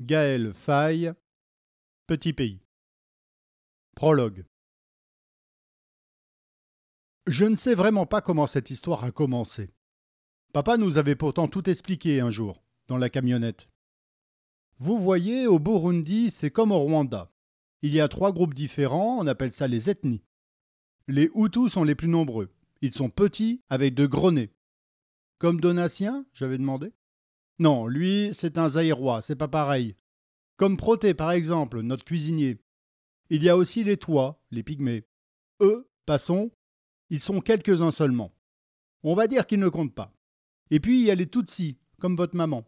Gaël Faye, Petit pays. Prologue. Je ne sais vraiment pas comment cette histoire a commencé. Papa nous avait pourtant tout expliqué un jour, dans la camionnette. Vous voyez, au Burundi, c'est comme au Rwanda. Il y a trois groupes différents, on appelle ça les ethnies. Les Hutus sont les plus nombreux. Ils sont petits, avec de gros nez. Comme Donatien, j'avais demandé. Non, lui, c'est un Zaïrois, c'est pas pareil. Comme Proté, par exemple, notre cuisinier. Il y a aussi les Toits, les Pygmées. Eux, passons, ils sont quelques-uns seulement. On va dire qu'ils ne comptent pas. Et puis il y a les Tutsis, comme votre maman.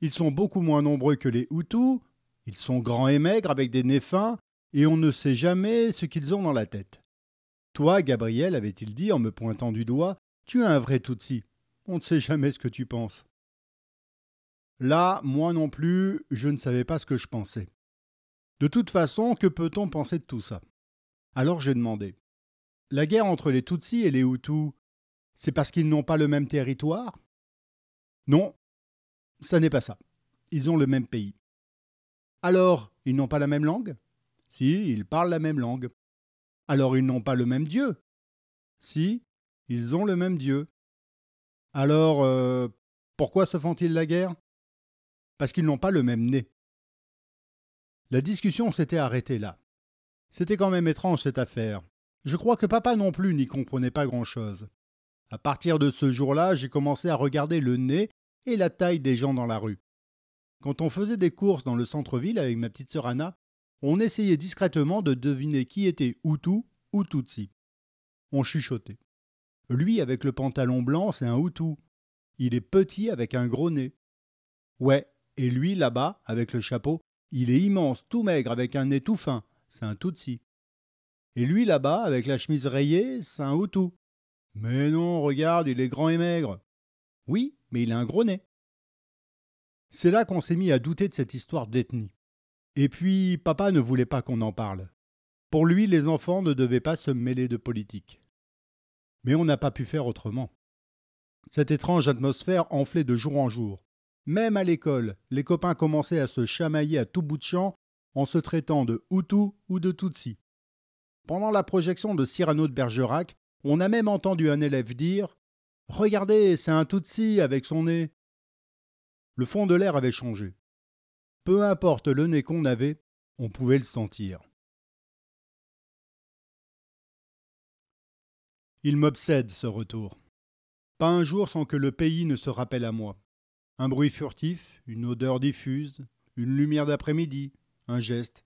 Ils sont beaucoup moins nombreux que les Hutus, ils sont grands et maigres avec des nez fins, et on ne sait jamais ce qu'ils ont dans la tête. Toi, Gabriel, avait-il dit en me pointant du doigt, tu es un vrai Tutsi. On ne sait jamais ce que tu penses. Là, moi non plus, je ne savais pas ce que je pensais. De toute façon, que peut-on penser de tout ça? Alors j'ai demandé. La guerre entre les Tutsis et les Hutus, c'est parce qu'ils n'ont pas le même territoire? Non, ça n'est pas ça. Ils ont le même pays. Alors, ils n'ont pas la même langue? Si, ils parlent la même langue. Alors, ils n'ont pas le même Dieu? Si, ils ont le même Dieu. Alors, euh, pourquoi se font-ils la guerre? Parce qu'ils n'ont pas le même nez. La discussion s'était arrêtée là. C'était quand même étrange cette affaire. Je crois que papa non plus n'y comprenait pas grand-chose. À partir de ce jour-là, j'ai commencé à regarder le nez et la taille des gens dans la rue. Quand on faisait des courses dans le centre-ville avec ma petite sœur Anna, on essayait discrètement de deviner qui était Hutu ou Tutsi. On chuchotait. Lui avec le pantalon blanc, c'est un Hutu. Il est petit avec un gros nez. Ouais, et lui là-bas, avec le chapeau, il est immense, tout maigre, avec un nez tout fin, c'est un Tutsi. Et lui là-bas, avec la chemise rayée, c'est un Hutu. Mais non, regarde, il est grand et maigre. Oui, mais il a un gros nez. C'est là qu'on s'est mis à douter de cette histoire d'ethnie. Et puis, papa ne voulait pas qu'on en parle. Pour lui, les enfants ne devaient pas se mêler de politique. Mais on n'a pas pu faire autrement. Cette étrange atmosphère enflait de jour en jour. Même à l'école, les copains commençaient à se chamailler à tout bout de champ en se traitant de Hutu ou de Tutsi. Pendant la projection de Cyrano de Bergerac, on a même entendu un élève dire Regardez, c'est un Tutsi avec son nez. Le fond de l'air avait changé. Peu importe le nez qu'on avait, on pouvait le sentir. Il m'obsède ce retour. Pas un jour sans que le pays ne se rappelle à moi. Un bruit furtif, une odeur diffuse, une lumière d'après-midi, un geste,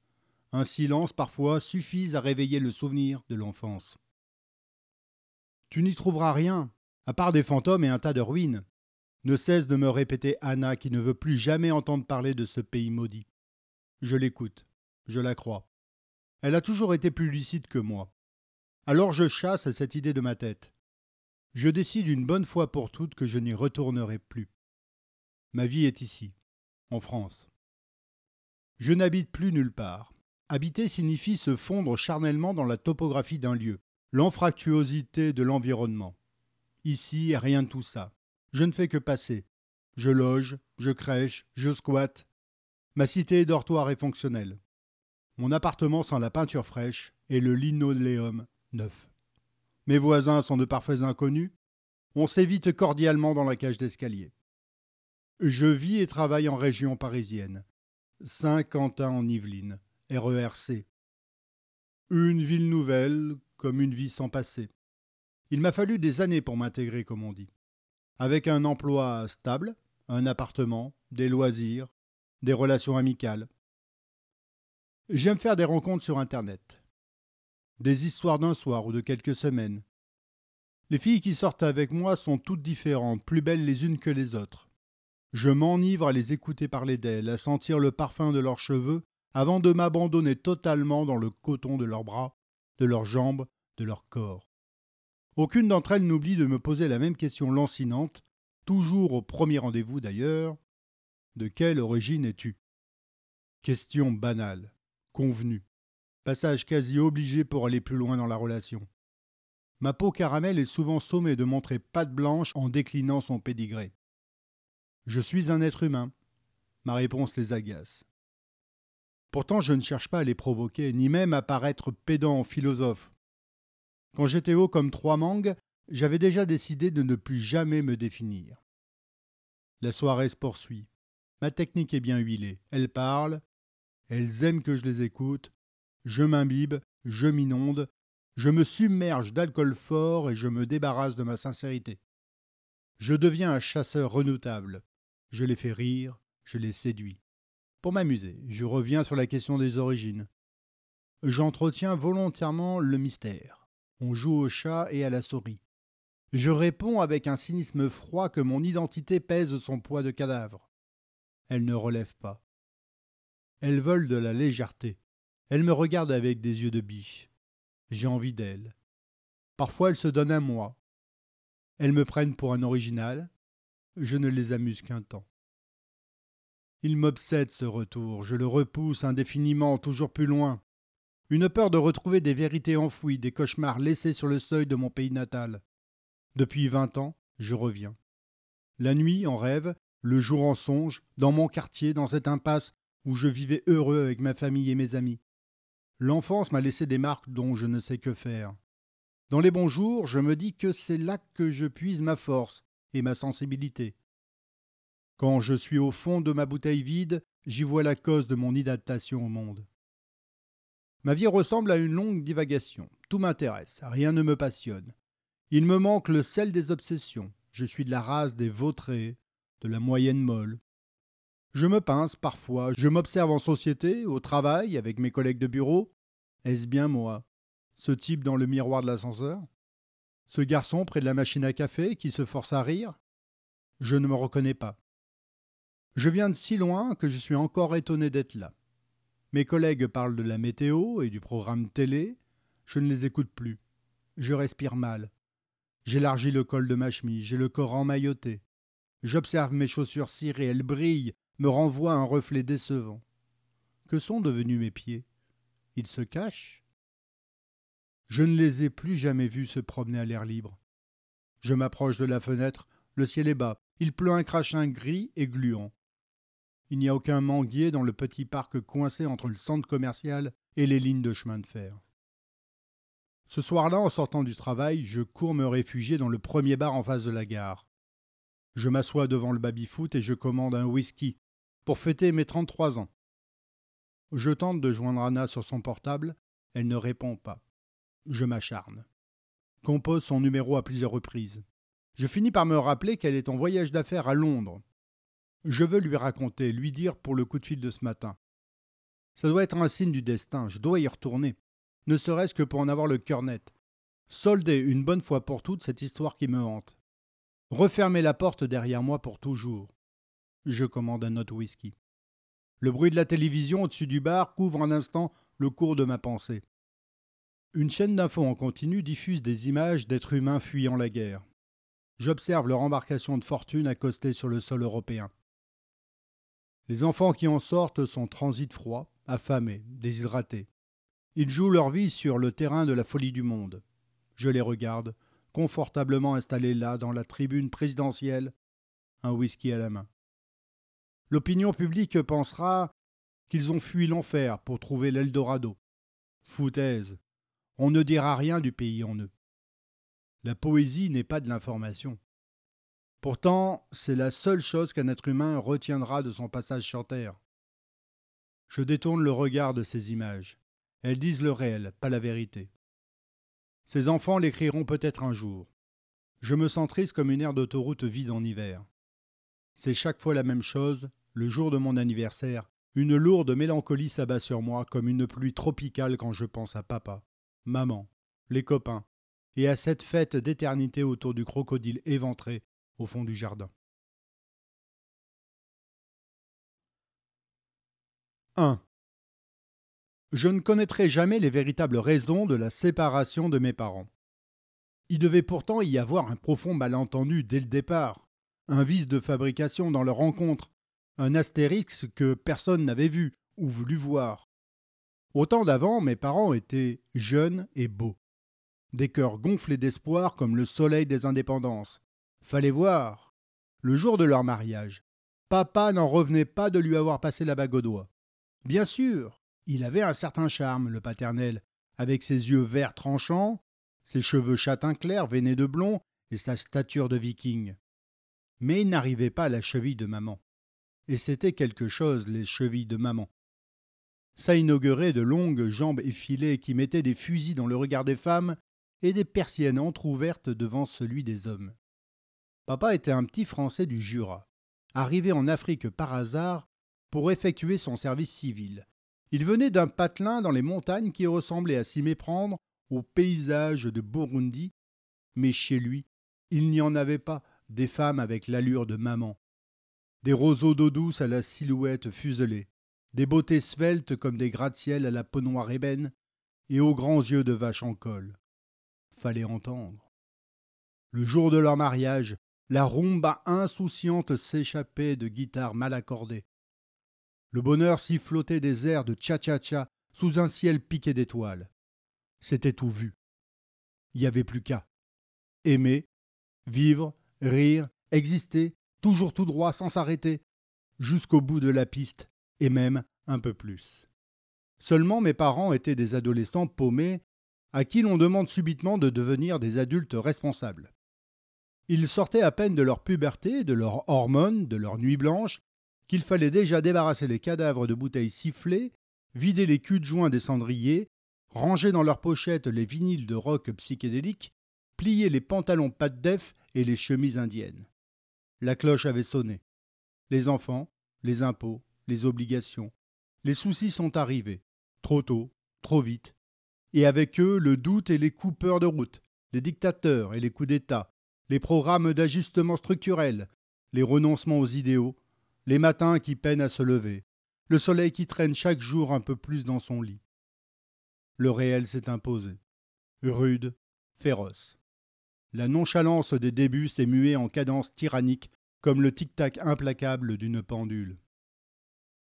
un silence parfois suffisent à réveiller le souvenir de l'enfance. Tu n'y trouveras rien, à part des fantômes et un tas de ruines, ne cesse de me répéter Anna qui ne veut plus jamais entendre parler de ce pays maudit. Je l'écoute, je la crois. Elle a toujours été plus lucide que moi. Alors je chasse cette idée de ma tête. Je décide une bonne fois pour toutes que je n'y retournerai plus. Ma vie est ici, en France. Je n'habite plus nulle part. Habiter signifie se fondre charnellement dans la topographie d'un lieu, l'anfractuosité de l'environnement. Ici, rien de tout ça. Je ne fais que passer. Je loge, je crèche, je squatte. Ma cité dortoir est fonctionnelle. Mon appartement sent la peinture fraîche et le linoléum neuf. Mes voisins sont de parfaits inconnus. On s'évite cordialement dans la cage d'escalier. Je vis et travaille en région parisienne. Saint-Quentin en Yvelines, RERC. Une ville nouvelle, comme une vie sans passé. Il m'a fallu des années pour m'intégrer, comme on dit. Avec un emploi stable, un appartement, des loisirs, des relations amicales. J'aime faire des rencontres sur Internet. Des histoires d'un soir ou de quelques semaines. Les filles qui sortent avec moi sont toutes différentes, plus belles les unes que les autres. Je m'enivre à les écouter parler d'elles, à sentir le parfum de leurs cheveux, avant de m'abandonner totalement dans le coton de leurs bras, de leurs jambes, de leur corps. Aucune d'entre elles n'oublie de me poser la même question lancinante, toujours au premier rendez-vous d'ailleurs. De quelle origine es-tu? Question banale, convenue, passage quasi obligé pour aller plus loin dans la relation. Ma peau caramel est souvent sommée de montrer patte blanche en déclinant son pédigré. Je suis un être humain. Ma réponse les agace. Pourtant, je ne cherche pas à les provoquer, ni même à paraître pédant philosophe. Quand j'étais haut comme trois mangues, j'avais déjà décidé de ne plus jamais me définir. La soirée se poursuit. Ma technique est bien huilée. Elles parlent, elles aiment que je les écoute, je m'imbibe, je m'inonde, je me submerge d'alcool fort et je me débarrasse de ma sincérité. Je deviens un chasseur redoutable. Je les fais rire, je les séduis. Pour m'amuser, je reviens sur la question des origines. J'entretiens volontairement le mystère. On joue au chat et à la souris. Je réponds avec un cynisme froid que mon identité pèse son poids de cadavre. Elles ne relèvent pas. Elles veulent de la légèreté. Elles me regardent avec des yeux de biche. J'ai envie d'elles. Parfois elles se donnent à moi. Elles me prennent pour un original. Je ne les amuse qu'un temps. Il m'obsède ce retour, je le repousse indéfiniment, toujours plus loin. Une peur de retrouver des vérités enfouies, des cauchemars laissés sur le seuil de mon pays natal. Depuis vingt ans, je reviens. La nuit en rêve, le jour en songe, dans mon quartier, dans cette impasse où je vivais heureux avec ma famille et mes amis. L'enfance m'a laissé des marques dont je ne sais que faire. Dans les bons jours, je me dis que c'est là que je puise ma force et ma sensibilité. Quand je suis au fond de ma bouteille vide, j'y vois la cause de mon inadaptation au monde. Ma vie ressemble à une longue divagation. Tout m'intéresse, rien ne me passionne. Il me manque le sel des obsessions. Je suis de la race des vautrés, de la moyenne molle. Je me pince parfois, je m'observe en société, au travail, avec mes collègues de bureau. Est-ce bien moi Ce type dans le miroir de l'ascenseur? Ce garçon près de la machine à café qui se force à rire Je ne me reconnais pas. Je viens de si loin que je suis encore étonné d'être là. Mes collègues parlent de la météo et du programme télé, je ne les écoute plus. Je respire mal. J'élargis le col de ma chemise, j'ai le corps emmailloté. J'observe mes chaussures cirées, elles brillent, me renvoient un reflet décevant. Que sont devenus mes pieds? Ils se cachent Je ne les ai plus jamais vus se promener à l'air libre. Je m'approche de la fenêtre, le ciel est bas, il pleut un crachin gris et gluant. Il n'y a aucun manguier dans le petit parc coincé entre le centre commercial et les lignes de chemin de fer. Ce soir-là, en sortant du travail, je cours me réfugier dans le premier bar en face de la gare. Je m'assois devant le baby-foot et je commande un whisky pour fêter mes 33 ans. Je tente de joindre Anna sur son portable, elle ne répond pas. Je m'acharne. Compose son numéro à plusieurs reprises. Je finis par me rappeler qu'elle est en voyage d'affaires à Londres. Je veux lui raconter, lui dire pour le coup de fil de ce matin. Ça doit être un signe du destin, je dois y retourner ne serait-ce que pour en avoir le cœur net. Solder une bonne fois pour toutes cette histoire qui me hante. Refermer la porte derrière moi pour toujours. Je commande un autre whisky. Le bruit de la télévision au-dessus du bar couvre un instant le cours de ma pensée. Une chaîne d'infos en continu diffuse des images d'êtres humains fuyant la guerre. J'observe leur embarcation de fortune accostée sur le sol européen. Les enfants qui en sortent sont transit froids, affamés, déshydratés. Ils jouent leur vie sur le terrain de la folie du monde. Je les regarde, confortablement installés là dans la tribune présidentielle, un whisky à la main. L'opinion publique pensera qu'ils ont fui l'enfer pour trouver l'Eldorado. Foutaise. On ne dira rien du pays en eux. La poésie n'est pas de l'information. Pourtant, c'est la seule chose qu'un être humain retiendra de son passage sur Terre. Je détourne le regard de ces images. Elles disent le réel, pas la vérité. Ces enfants l'écriront peut-être un jour. Je me sens triste comme une aire d'autoroute vide en hiver. C'est chaque fois la même chose, le jour de mon anniversaire, une lourde mélancolie s'abat sur moi comme une pluie tropicale quand je pense à papa, maman, les copains, et à cette fête d'éternité autour du crocodile éventré au fond du jardin. 1. Je ne connaîtrai jamais les véritables raisons de la séparation de mes parents. Il devait pourtant y avoir un profond malentendu dès le départ, un vice de fabrication dans leur rencontre, un astérix que personne n'avait vu ou voulu voir. Au temps d'avant, mes parents étaient jeunes et beaux. Des cœurs gonflés d'espoir comme le soleil des indépendances. Fallait voir. Le jour de leur mariage, Papa n'en revenait pas de lui avoir passé la bague au doigt. Bien sûr, il avait un certain charme, le paternel, avec ses yeux verts tranchants, ses cheveux châtain clair veinés de blond et sa stature de viking. Mais il n'arrivait pas à la cheville de maman. Et c'était quelque chose, les chevilles de maman. Ça inaugurait de longues jambes effilées qui mettaient des fusils dans le regard des femmes et des persiennes entr'ouvertes devant celui des hommes. Papa était un petit Français du Jura, arrivé en Afrique par hasard pour effectuer son service civil. Il venait d'un patelin dans les montagnes qui ressemblait à s'y méprendre au paysage de Burundi, mais chez lui, il n'y en avait pas des femmes avec l'allure de maman, des roseaux d'eau douce à la silhouette fuselée, des beautés sveltes comme des gratte-ciel à la peau noire ébène et aux grands yeux de vache en col. Fallait entendre. Le jour de leur mariage, la rumba insouciante s'échappait de guitares mal accordées. Le bonheur sifflotait des airs de cha-cha-cha sous un ciel piqué d'étoiles. C'était tout vu. Il n'y avait plus qu'à. Aimer, vivre, rire, exister, toujours tout droit sans s'arrêter, jusqu'au bout de la piste, et même un peu plus. Seulement mes parents étaient des adolescents paumés à qui l'on demande subitement de devenir des adultes responsables. Ils sortaient à peine de leur puberté, de leurs hormones, de leur nuit blanche, qu'il fallait déjà débarrasser les cadavres de bouteilles sifflées, vider les culs de joint des cendriers, ranger dans leurs pochettes les vinyles de rock psychédéliques, plier les pantalons pattes def et les chemises indiennes. La cloche avait sonné. Les enfants, les impôts, les obligations, les soucis sont arrivés, trop tôt, trop vite, et avec eux le doute et les coupeurs de route, les dictateurs et les coups d'État, les programmes d'ajustement structurel, les renoncements aux idéaux, les matins qui peinent à se lever, le soleil qui traîne chaque jour un peu plus dans son lit. Le réel s'est imposé, rude, féroce. La nonchalance des débuts s'est muée en cadence tyrannique comme le tic-tac implacable d'une pendule.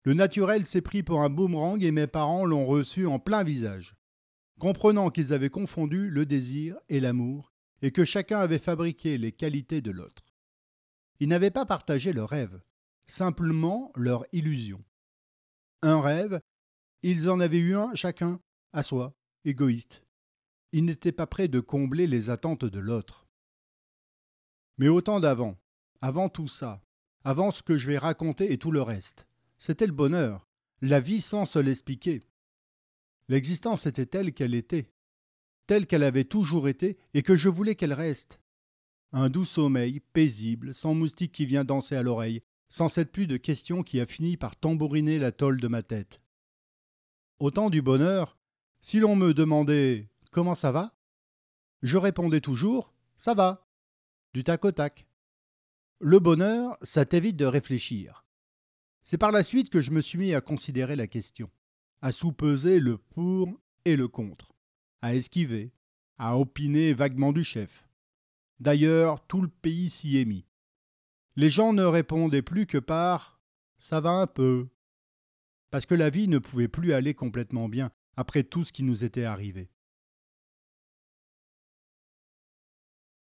Le naturel s'est pris pour un boomerang et mes parents l'ont reçu en plein visage. Comprenant qu'ils avaient confondu le désir et l'amour, et que chacun avait fabriqué les qualités de l'autre. Ils n'avaient pas partagé leur rêve, simplement leur illusion. Un rêve, ils en avaient eu un chacun, à soi, égoïste. Ils n'étaient pas prêts de combler les attentes de l'autre. Mais au temps d'avant, avant tout ça, avant ce que je vais raconter et tout le reste, c'était le bonheur, la vie sans se l'expliquer. L'existence était telle qu'elle était, telle qu'elle avait toujours été et que je voulais qu'elle reste. Un doux sommeil, paisible, sans moustique qui vient danser à l'oreille, sans cette pluie de questions qui a fini par tambouriner la tôle de ma tête. Au temps du bonheur, si l'on me demandait comment ça va, je répondais toujours ça va, du tac au tac. Le bonheur, ça t'évite de réfléchir. C'est par la suite que je me suis mis à considérer la question, à sous-peser le pour et le contre à esquiver, à opiner vaguement du chef. D'ailleurs, tout le pays s'y est mis. Les gens ne répondaient plus que par Ça va un peu. Parce que la vie ne pouvait plus aller complètement bien après tout ce qui nous était arrivé.